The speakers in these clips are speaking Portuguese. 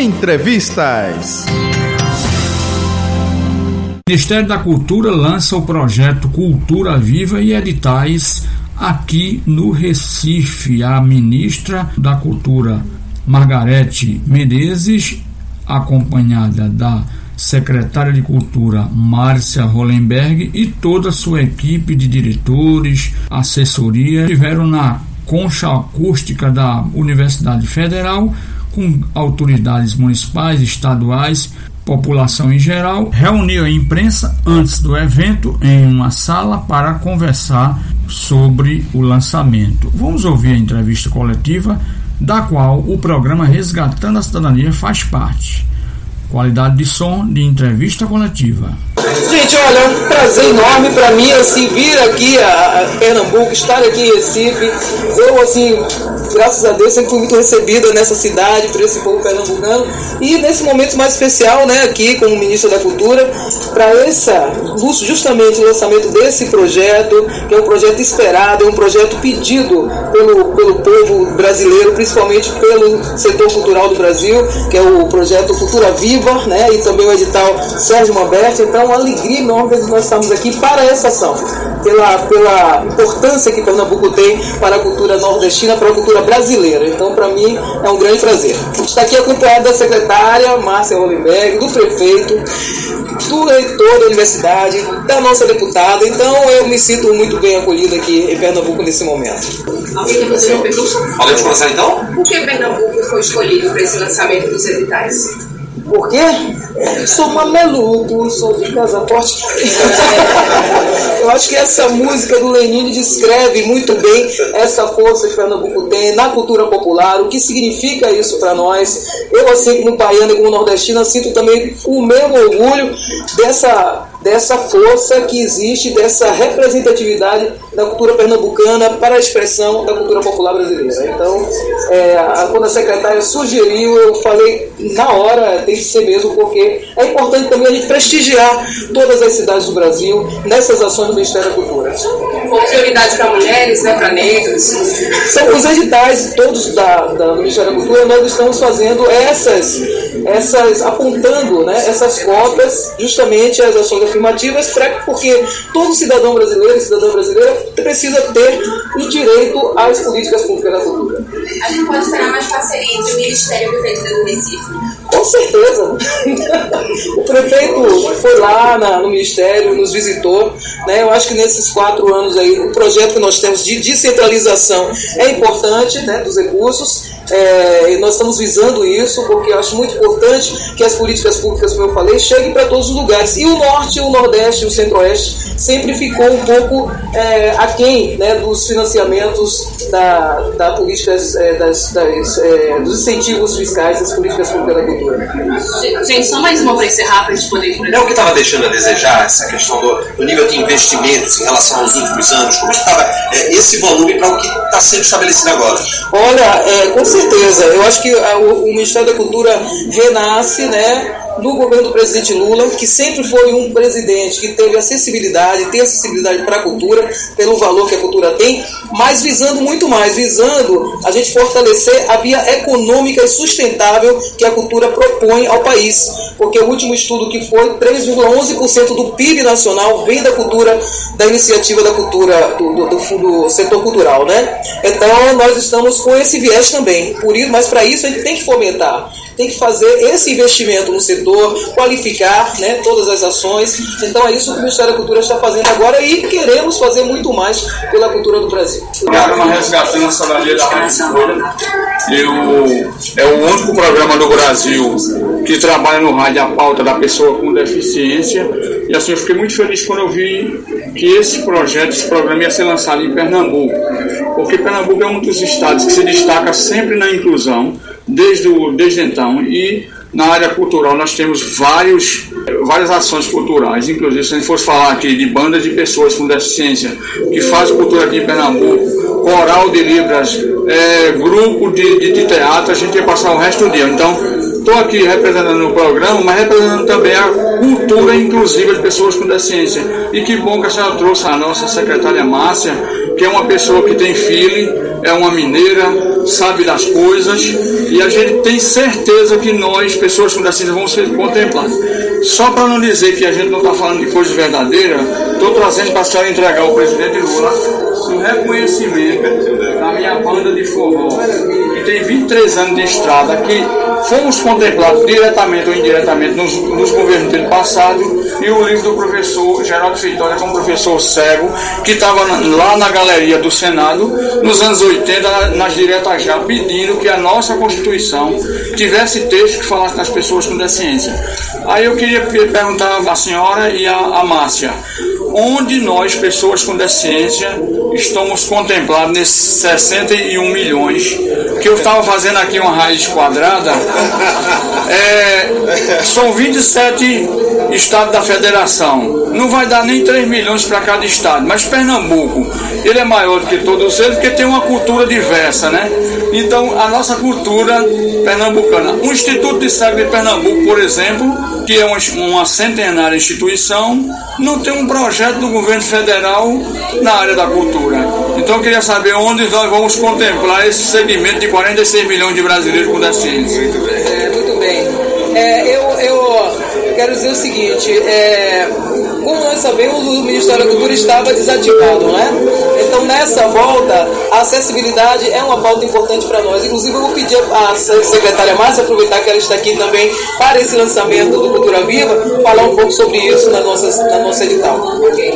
Entrevistas. O Ministério da Cultura lança o projeto Cultura Viva e editais aqui no Recife. A ministra da Cultura, Margarete Menezes, acompanhada da secretária de Cultura Márcia Hollenberg e toda a sua equipe de diretores, assessoria, estiveram na concha acústica da Universidade Federal com autoridades municipais, estaduais, população em geral, reuniu a imprensa antes do evento em uma sala para conversar sobre o lançamento. Vamos ouvir a entrevista coletiva, da qual o programa Resgatando a Cidadania faz parte. Qualidade de som de entrevista coletiva. Gente, olha, é um prazer enorme para mim, assim, vir aqui a, Pernambuco, estar aqui em Recife. Eu, assim, graças a Deus, sempre fui muito recebida nessa cidade, por esse povo pernambucano. E nesse momento mais especial, né, aqui como ministro da Cultura, para essa, justamente o lançamento desse projeto, que é um projeto esperado, é um projeto pedido pelo, pelo povo brasileiro, principalmente pelo setor cultural do Brasil, que é o projeto Cultura Viva, né, e também o edital Sérgio Mamberti. Então, uma alegria enorme que nós estamos aqui para essa ação, pela, pela importância que Pernambuco tem para a cultura nordestina, para a cultura brasileira. Então, para mim, é um grande prazer. Está aqui acompanhado da secretária Márcia Rolenberg, do prefeito, do reitor da universidade, da nossa deputada. Então, eu me sinto muito bem acolhido aqui em Pernambuco nesse momento. Alguém quer fazer uma pergunta? Podemos começar então? Por que Pernambuco foi escolhido para esse lançamento dos editais? Por quê? Sou mameluco, sou de casa forte. Eu acho que essa música do Lenine descreve muito bem essa força que Pernambuco tem na cultura popular, o que significa isso para nós. Eu, assim como baiana e como nordestina, sinto também o meu orgulho dessa dessa força que existe, dessa representatividade da cultura pernambucana para a expressão da cultura popular brasileira. Então, é, a, quando a secretária sugeriu, eu falei na hora, tem que ser mesmo, porque é importante também a gente prestigiar todas as cidades do Brasil nessas ações do Ministério da Cultura. Com prioridade para mulheres, né, para negros? São os editais todos da, da, do Ministério da Cultura, nós estamos fazendo essas, essas apontando né, essas cotas, justamente as ações afirmativas, porque todo cidadão brasileiro e cidadã brasileira precisa ter o direito às políticas públicas da cultura. A gente pode esperar mais parceria entre o Ministério e o Prefeito do Recife? Com certeza. o prefeito foi lá na, no Ministério, nos visitou. Né? Eu acho que nesses quatro anos aí, o projeto que nós temos de descentralização é importante né, dos recursos. É, nós estamos visando isso, porque eu acho muito importante que as políticas públicas, como eu falei, cheguem para todos os lugares. E o Norte, o Nordeste o Centro-Oeste sempre ficou um pouco é, aquém né, dos financiamentos da, da políticas, é, das, das é, dos incentivos fiscais das políticas públicas da. Gente, só mais uma para encerrar, para a gente poder ir É o que estava deixando a desejar, essa questão do, do, nível de investimentos em relação aos últimos anos? Como estava é, esse volume para o que está sendo estabelecido agora? Olha, é, com certeza. Eu acho que a, o, o Ministério da Cultura renasce, né? Do governo do presidente Lula, que sempre foi um presidente que teve acessibilidade, tem acessibilidade para a cultura, pelo valor que a cultura tem, mas visando muito mais, visando a gente fortalecer a via econômica e sustentável que a cultura propõe ao país. Porque o último estudo que foi 3,11% do PIB nacional vem da cultura, da iniciativa da cultura, do, do, do, do setor cultural, né? Então nós estamos com esse viés também. Por isso, mas para isso a gente tem que fomentar tem que fazer esse investimento no setor, qualificar né, todas as ações. Então é isso que o Ministério da Cultura está fazendo agora e queremos fazer muito mais pela cultura do Brasil. Programa Resgatando a da eu, é o único programa do Brasil que trabalha no rádio a pauta da pessoa com deficiência. E assim, eu fiquei muito feliz quando eu vi que esse projeto, esse programa ia ser lançado em Pernambuco. Porque Pernambuco é um dos estados que se destaca sempre na inclusão, desde, o, desde então. E na área cultural nós temos vários, várias ações culturais, inclusive se a gente fosse falar aqui de bandas de pessoas com deficiência que fazem cultura aqui em Pernambuco, coral de Libras, é, grupo de, de, de, teatro, a gente ia passar o resto do dia. Então, estou aqui representando o programa, mas representando também a cultura inclusiva de pessoas com deficiência. E que bom que a senhora trouxe a nossa secretária Márcia, que é uma pessoa que tem filho, é uma mineira, sabe das coisas, e a gente tem certeza que nós, pessoas com deficiência, vamos ser contemplados. Só para não dizer que a gente não está falando de coisas verdadeiras, estou trazendo para a senhora entregar ao presidente Lula um reconhecimento da minha banda de forró, que tem 23 anos de estrada, que fomos contemplados diretamente ou indiretamente nos, nos governos dele passado, e o livro do professor Geraldo Vitória, como professor cego, que estava lá na galeria do Senado, nos anos 80, nas diretas já, pedindo que a nossa Constituição tivesse texto que falasse das pessoas com deficiência. Aí eu queria perguntar à senhora e à, Márcia, onde nós, pessoas com deficiência, estamos contemplados nesses 61 milhões, que eu estava fazendo aqui uma raiz quadrada, é, são 27 estados da federação. Não vai dar nem 3 milhões para cada estado, mas Pernambuco, ele é maior do que todos eles, porque tem uma cultura diversa, né? Então, a nossa cultura pernambucana. O Instituto de Saúde de Pernambuco, por exemplo, que é uma centenária instituição, não tem um projeto do governo federal na área da cultura. Então, eu queria saber onde nós vamos contemplar esse segmento de 46 milhões de brasileiros com deficiência. Muito bem. É, muito bem. É, eu, eu quero dizer o seguinte, é, como nós sabemos, o Ministério da Cultura estava desativado, né? Então, nessa volta, a acessibilidade é uma pauta importante para nós. Inclusive, eu vou pedir à secretária Márcia, aproveitar que ela está aqui também para esse lançamento do Cultura Viva, falar um pouco sobre isso na nossa, na nossa edital.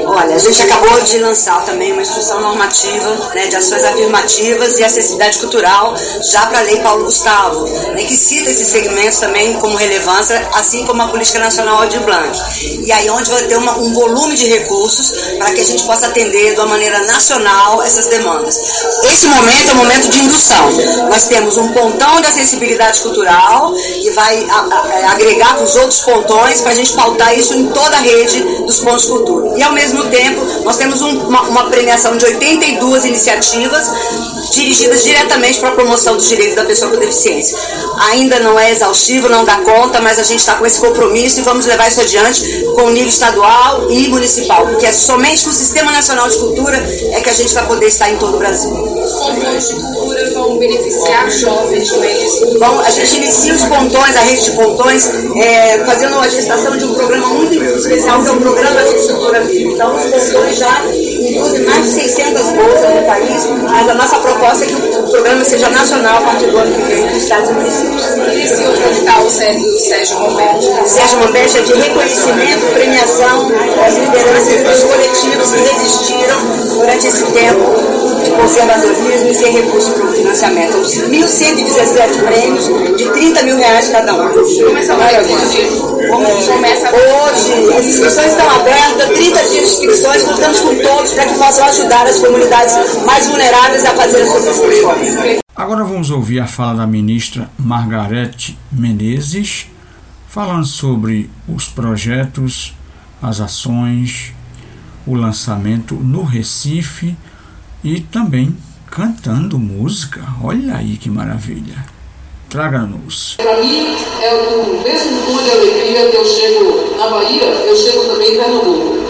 Olha, a gente acabou de lançar também uma instrução normativa né, de ações afirmativas e acessibilidade cultural, já para a Lei Paulo Gustavo, né, que cita esses segmentos também como relevância, assim como a Política Nacional de Blanc. E aí, onde vai ter uma, um volume de recursos para que a gente possa atender de uma maneira nacional essas demandas. Esse momento é um momento de indução. Nós temos um pontão de acessibilidade cultural que vai a, agregar com os outros pontões para a gente pautar isso em toda a rede dos pontos cultura. E ao mesmo tempo, nós temos um, uma, uma premiação de 82 iniciativas dirigidas diretamente para a promoção dos direitos da pessoa com deficiência. Ainda não é exaustivo, não dá conta, mas a gente está com esse compromisso e vamos levar isso adiante com o nível estadual e municipal, porque é somente com o Sistema Nacional de Cultura é que a gente vai poder estar em todo o Brasil. Os pontões de cultura vão beneficiar jovens, isso? Bom, a gente inicia os pontões, a rede de pontões, é, fazendo a gestação de um programa muito especial, que é o Programa de Cultura Viva. Então, os pontões já incluem mais de 600 bolsas no país, mas a nossa proposta é que o programa seja nacional a partir do ano que vem dos Estados Unidos. E esse outro edital, o Sérgio Roberto? Sérgio Roberto é de reconhecimento, premiação das lideranças dos coletivos que resistiram durante esse tempo conservadorismo e sem recurso para o financiamento. 1.117 prêmios de 30 mil reais cada um. Começa hoje. Começa hoje. As inscrições estão abertas, 30 dias de inscrições, contamos com todos para que possam ajudar as comunidades mais vulneráveis a fazer as suas inscrições. Agora vamos ouvir a fala da ministra Margarete Menezes, falando sobre os projetos, as ações, o lançamento no Recife e também cantando música. Olha aí que maravilha. Traga-nos. Para mim, é o mesmo tom de alegria que eu chego na Bahia, eu chego também em Pernambuco.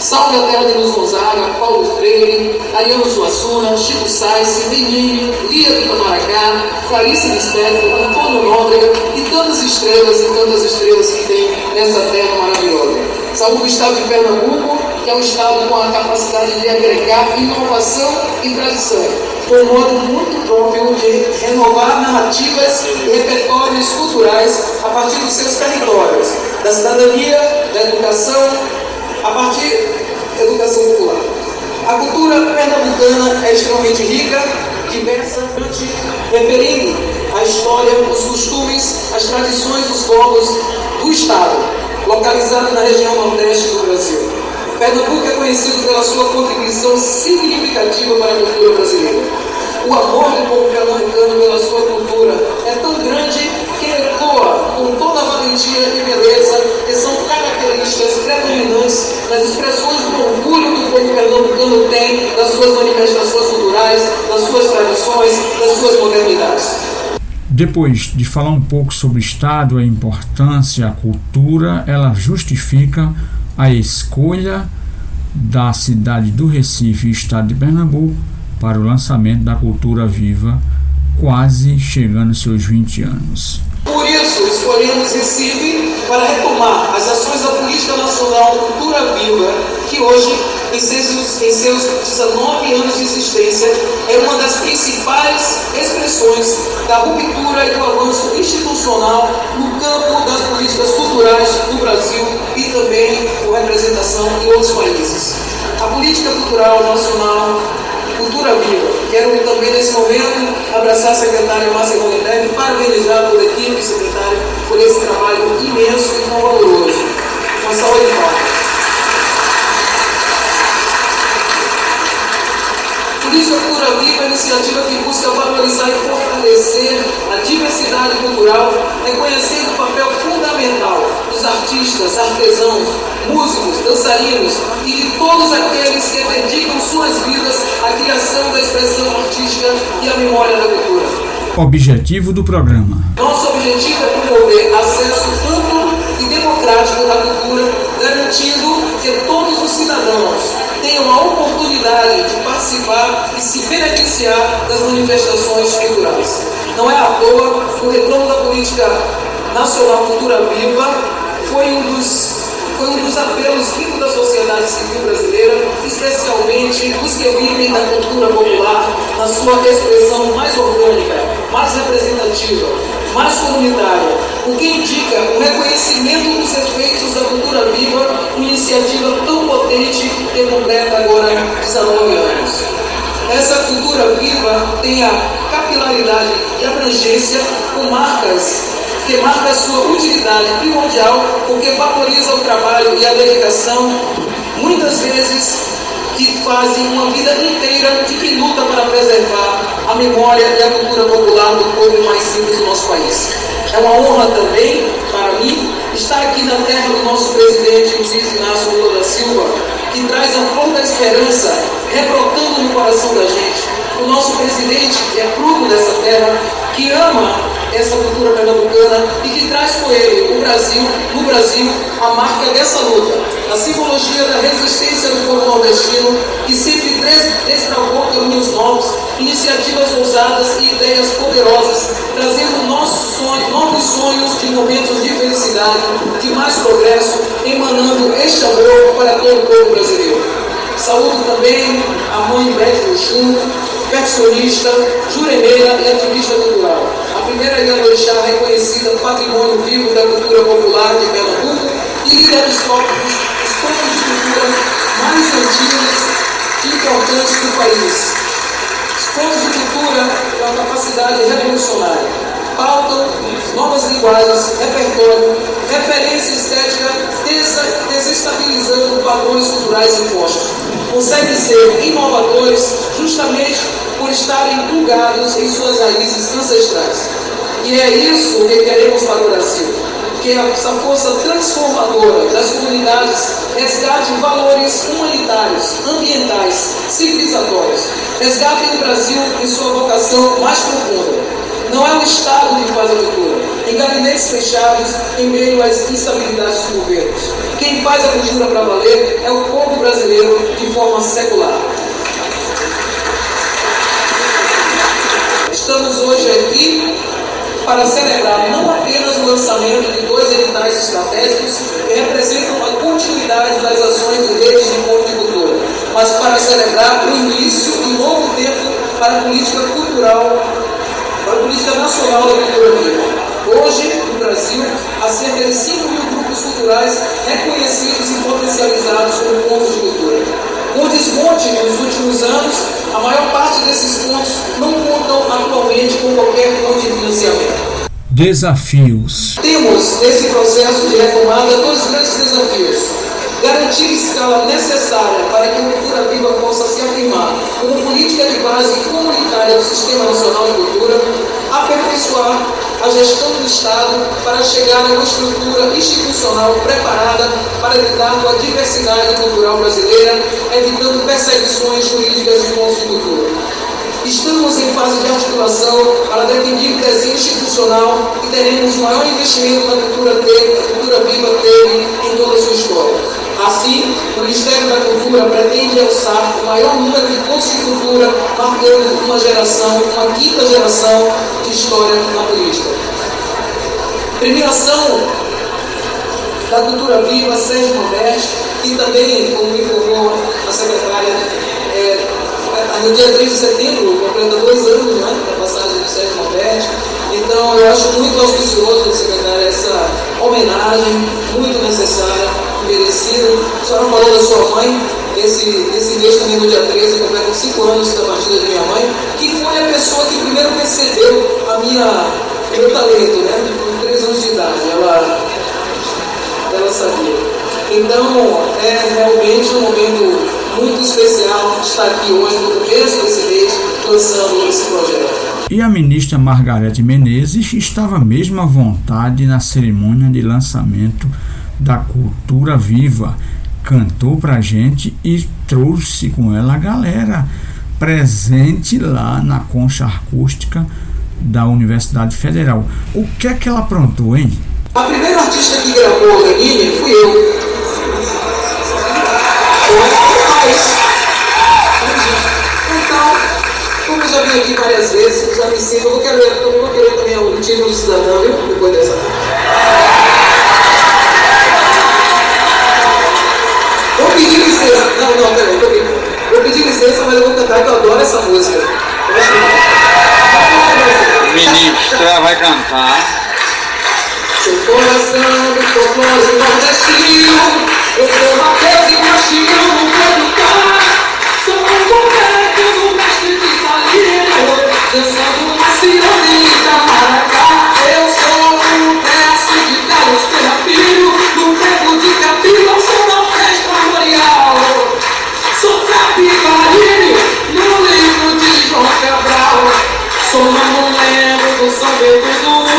Salve a terra de Luz Gonzaga, Paulo Freire, Ariano Suassuna, Chico Sainz, Menino, Lia do Itamaracá, Clarice Lispector, Antônio Nóbrega e tantas estrelas e tantas estrelas que tem nessa terra maravilhosa. Saúde o estado de Pernambuco, é um estado com a capacidade de agregar inovação e tradição, com um modo muito próprio de renovar narrativas e repertórios culturais a partir dos seus territórios, da cidadania, da educação, a partir da educação popular. A cultura pernambucana é extremamente rica, diversa, referindo a história, os costumes, as tradições dos povos do Estado, localizado na região nordeste do Brasil. Pernambuco é conhecido pela sua contribuição significativa para a cultura brasileira. O amor do povo pernambucano pela sua cultura é tão grande que ecoa com toda a valentia e beleza que são características predominantes nas expressões do orgulho que o povo pernambucano tem das suas manifestações culturais, das suas tradições, das suas modernidades. depois de falar um pouco sobre o Estado, a importância, a cultura, ela justifica a escolha da cidade do Recife e Estado de Pernambuco para o lançamento da Cultura Viva, quase chegando aos seus 20 anos. Por isso, escolhemos Recife para retomar as ações da Política Nacional Cultura Viva, que hoje, em seus, em seus 19 anos de existência, é uma das principais expressões da ruptura e do avanço institucional no campo das políticas culturais do Brasil e também com representação em outros países. A política cultural nacional Cultura Viva. Quero também, nesse momento, abraçar a secretária Márcia Rolenberg e parabenizar toda a equipe secretária por esse trabalho imenso e tão valoroso. Uma salva de palmas. Política Cultura Viva é uma iniciativa que busca valorizar e fortalecer a diversidade cultural, reconhecendo o papel fundamental dos artistas, artesãos, músicos, dançarinos e de todos aqueles que dedicam suas vidas à criação da expressão artística e à memória da cultura. Objetivo do programa: Nosso objetivo é promover acesso amplo e democrático à cultura, garantindo que todos os cidadãos tenham a oportunidade de participar e se beneficiar das manifestações culturais. Não é à toa que o retorno da política nacional Cultura Viva foi um dos foi um dos apelos vivos da sociedade civil brasileira, especialmente os que vivem da cultura popular na sua expressão mais orgânica, mais representativa, mais comunitária, o que indica o reconhecimento dos efeitos da cultura viva, uma iniciativa tão potente que completa agora 19 anos. Essa cultura viva tem a capilaridade e abrangência com marcas que marca sua utilidade primordial porque valoriza o trabalho e a dedicação, muitas vezes que fazem uma vida inteira de quem luta para preservar a memória e a cultura popular do povo mais simples do nosso país. É uma honra também, para mim, estar aqui na terra do nosso presidente Luiz Inácio Lula da Silva, que traz a flor da esperança rebrotando no coração da gente. O nosso presidente, que é fruto dessa terra, que ama essa cultura pernambucana e que traz com ele o Brasil, no Brasil, a marca dessa luta, a simbologia da resistência do povo nordestino que sempre destravou caminhos novos, iniciativas ousadas e ideias poderosas, trazendo nossos sonhos, novos sonhos de momentos de felicidade, de mais progresso, emanando este amor para todo o povo brasileiro. Saúdo também a mãe Beth Luxum, percussionista, juremeira e ativista cultural primeira Ianoixá reconhecida patrimônio vivo da cultura popular de Pernambuco e líder dos povos, dos povos de cultura mais antigos e importantes do país. Os povos de cultura com a capacidade revolucionária pautam novas linguagens, repertório, referência estética, desestabilizando padrões culturais impostos. Conseguem ser inovadores justamente por estarem plugados em suas raízes ancestrais. E é isso que queremos para o Brasil. Que essa força transformadora das comunidades resgate valores humanitários, ambientais, civilizatórios. Resgate o Brasil em sua vocação mais profunda. Não é o Estado a cultura, em gabinetes fechados, em meio às instabilidades dos governos. Quem faz a cultura para valer é o povo brasileiro de forma secular. Estamos hoje aqui para celebrar não apenas o lançamento de dois editais estratégicos que representam a continuidade das ações do de Cultura, mas para celebrar o início um novo tempo para a política cultural, para a política nacional da cultura. Hoje, no Brasil, há cerca de 5 mil grupos culturais reconhecidos e potencializados como pontos de cultura. Com desmonte nos últimos anos, a maior parte desses pontos não contam atualmente com qualquer fonte de financiamento. Desafios. Temos, nesse processo de retomada, dois grandes desafios. Garantir escala necessária para que a cultura viva possa se afirmar como política de base comunitária do Sistema Nacional de Cultura, aperfeiçoar a gestão do Estado para chegar a uma estrutura institucional preparada para lidar com a diversidade cultural brasileira, evitando perseguições jurídicas de de cultura. Estamos em fase de articulação para definir o desenho institucional e teremos maior investimento na cultura a cultura viva teve em toda a sua história. Assim, o Ministério da Cultura pretende alçar o maior número de cursos de cultura, marcando uma geração, uma quinta geração de história na política. Premiação da Cultura Viva, Sérgio Modeste, que também, como informou a secretária, é, no dia 3 de setembro, completa dois anos né, da passagem do Sérgio Modeste. Então, eu acho muito auspicioso, secretária, essa homenagem muito necessária, merecida. A senhora falou da sua mãe, esse, esse mês também, no dia 13, completa cinco anos da partida de minha mãe, que foi a pessoa que primeiro percebeu a minha, meu talento, né, com três anos de idade. Ela, ela sabia. Então, é realmente um momento muito especial estar aqui hoje, no começo desse mês, lançando esse projeto. E a ministra Margarete Menezes estava mesmo à vontade na cerimônia de lançamento da Cultura Viva. Cantou pra gente e trouxe com ela a galera presente lá na concha acústica da Universidade Federal. O que é que ela aprontou, hein? A primeira artista que gravou Lenine fui eu. Então, como já vim aqui várias vezes, já me sinto, eu vou querer, eu vou querer também o título de cidadão, viu? Depois dessa. Vou pedir licença. Não, não, peraí, pedir. Vou pedir licença, mas eu vou cantar que eu adoro essa música. Ministra vai cantar. Seu coração do folclore nordestino, eu sou Mateus e não vou lutar. Sou um boneco do mestre de Salino, dançando Sou uma lembro do São Bento do Luna,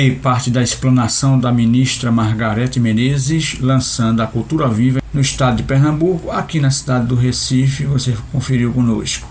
obrigada! Aí parte da explanação da ministra Margarete Menezes, lançando a Cultura Viva no estado de Pernambuco, aqui na cidade do Recife, você conferiu conosco.